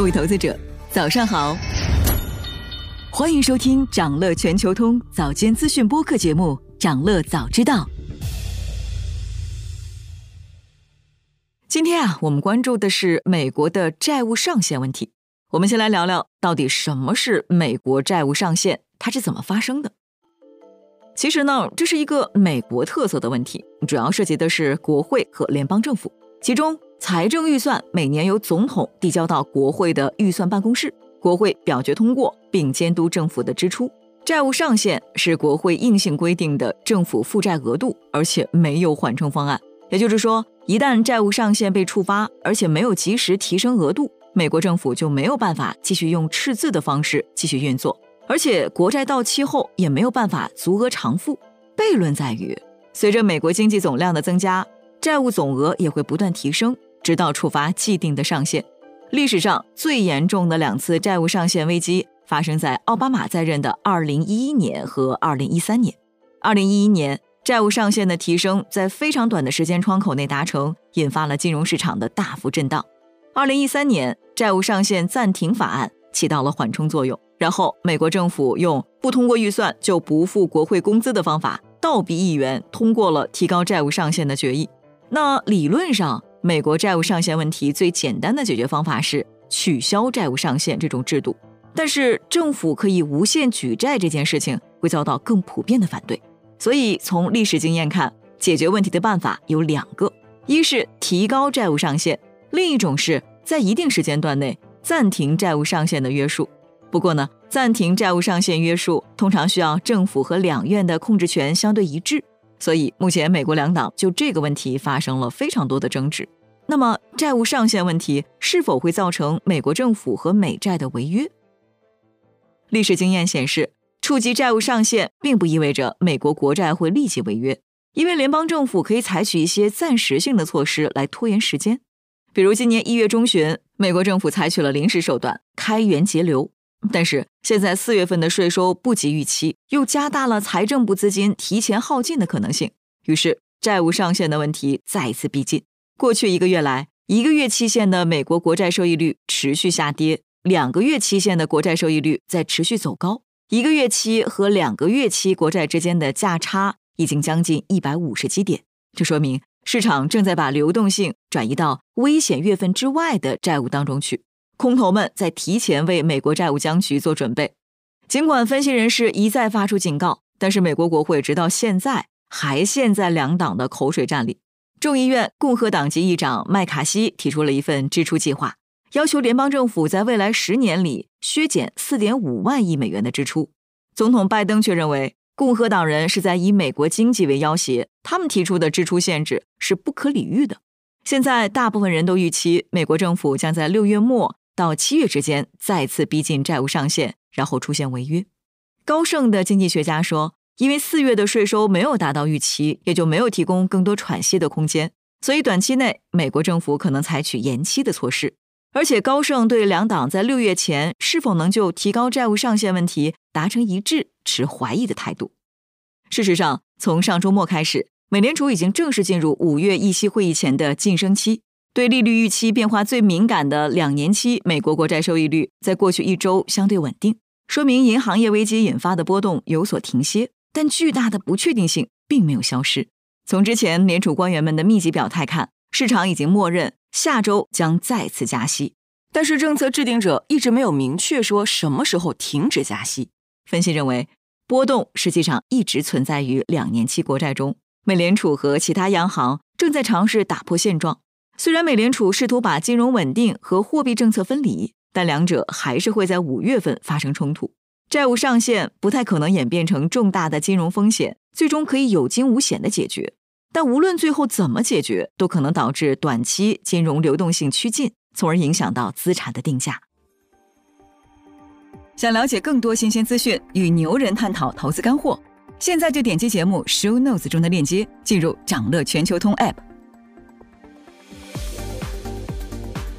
各位投资者，早上好！欢迎收听长乐全球通早间资讯播客节目《长乐早知道》。今天啊，我们关注的是美国的债务上限问题。我们先来聊聊，到底什么是美国债务上限？它是怎么发生的？其实呢，这是一个美国特色的问题，主要涉及的是国会和联邦政府，其中。财政预算每年由总统递交到国会的预算办公室，国会表决通过并监督政府的支出。债务上限是国会硬性规定的政府负债额度，而且没有缓冲方案。也就是说，一旦债务上限被触发，而且没有及时提升额度，美国政府就没有办法继续用赤字的方式继续运作，而且国债到期后也没有办法足额偿付。悖论在于，随着美国经济总量的增加，债务总额也会不断提升。直到触发既定的上限。历史上最严重的两次债务上限危机发生在奥巴马在任的2011年和2013年。2011年，债务上限的提升在非常短的时间窗口内达成，引发了金融市场的大幅震荡。2013年，债务上限暂停法案起到了缓冲作用，然后美国政府用不通过预算就不付国会工资的方法，倒逼议员通过了提高债务上限的决议。那理论上，美国债务上限问题最简单的解决方法是取消债务上限这种制度，但是政府可以无限举债这件事情会遭到更普遍的反对。所以从历史经验看，解决问题的办法有两个：一是提高债务上限，另一种是在一定时间段内暂停债务上限的约束。不过呢，暂停债务上限约束通常需要政府和两院的控制权相对一致。所以，目前美国两党就这个问题发生了非常多的争执。那么，债务上限问题是否会造成美国政府和美债的违约？历史经验显示，触及债务上限并不意味着美国国债会立即违约，因为联邦政府可以采取一些暂时性的措施来拖延时间。比如，今年一月中旬，美国政府采取了临时手段开源节流。但是现在四月份的税收不及预期，又加大了财政部资金提前耗尽的可能性，于是债务上限的问题再一次逼近。过去一个月来，一个月期限的美国国债收益率持续下跌，两个月期限的国债收益率在持续走高，一个月期和两个月期国债之间的价差已经将近一百五十基点，这说明市场正在把流动性转移到危险月份之外的债务当中去。空头们在提前为美国债务僵局做准备，尽管分析人士一再发出警告，但是美国国会直到现在还陷在两党的口水战里。众议院共和党籍议长麦卡锡提出了一份支出计划，要求联邦政府在未来十年里削减四点五万亿美元的支出。总统拜登却认为，共和党人是在以美国经济为要挟，他们提出的支出限制是不可理喻的。现在，大部分人都预期美国政府将在六月末。到七月之间再次逼近债务上限，然后出现违约。高盛的经济学家说，因为四月的税收没有达到预期，也就没有提供更多喘息的空间，所以短期内美国政府可能采取延期的措施。而且高盛对两党在六月前是否能就提高债务上限问题达成一致持怀疑的态度。事实上，从上周末开始，美联储已经正式进入五月议息会议前的晋升期。对利率预期变化最敏感的两年期美国国债收益率，在过去一周相对稳定，说明银行业危机引发的波动有所停歇，但巨大的不确定性并没有消失。从之前联储官员们的密集表态看，市场已经默认下周将再次加息，但是政策制定者一直没有明确说什么时候停止加息。分析认为，波动实际上一直存在于两年期国债中，美联储和其他央行正在尝试打破现状。虽然美联储试图把金融稳定和货币政策分离，但两者还是会在五月份发生冲突。债务上限不太可能演变成重大的金融风险，最终可以有惊无险的解决。但无论最后怎么解决，都可能导致短期金融流动性趋近，从而影响到资产的定价。想了解更多新鲜资讯，与牛人探讨投资干货，现在就点击节目 show notes 中的链接，进入掌乐全球通 app。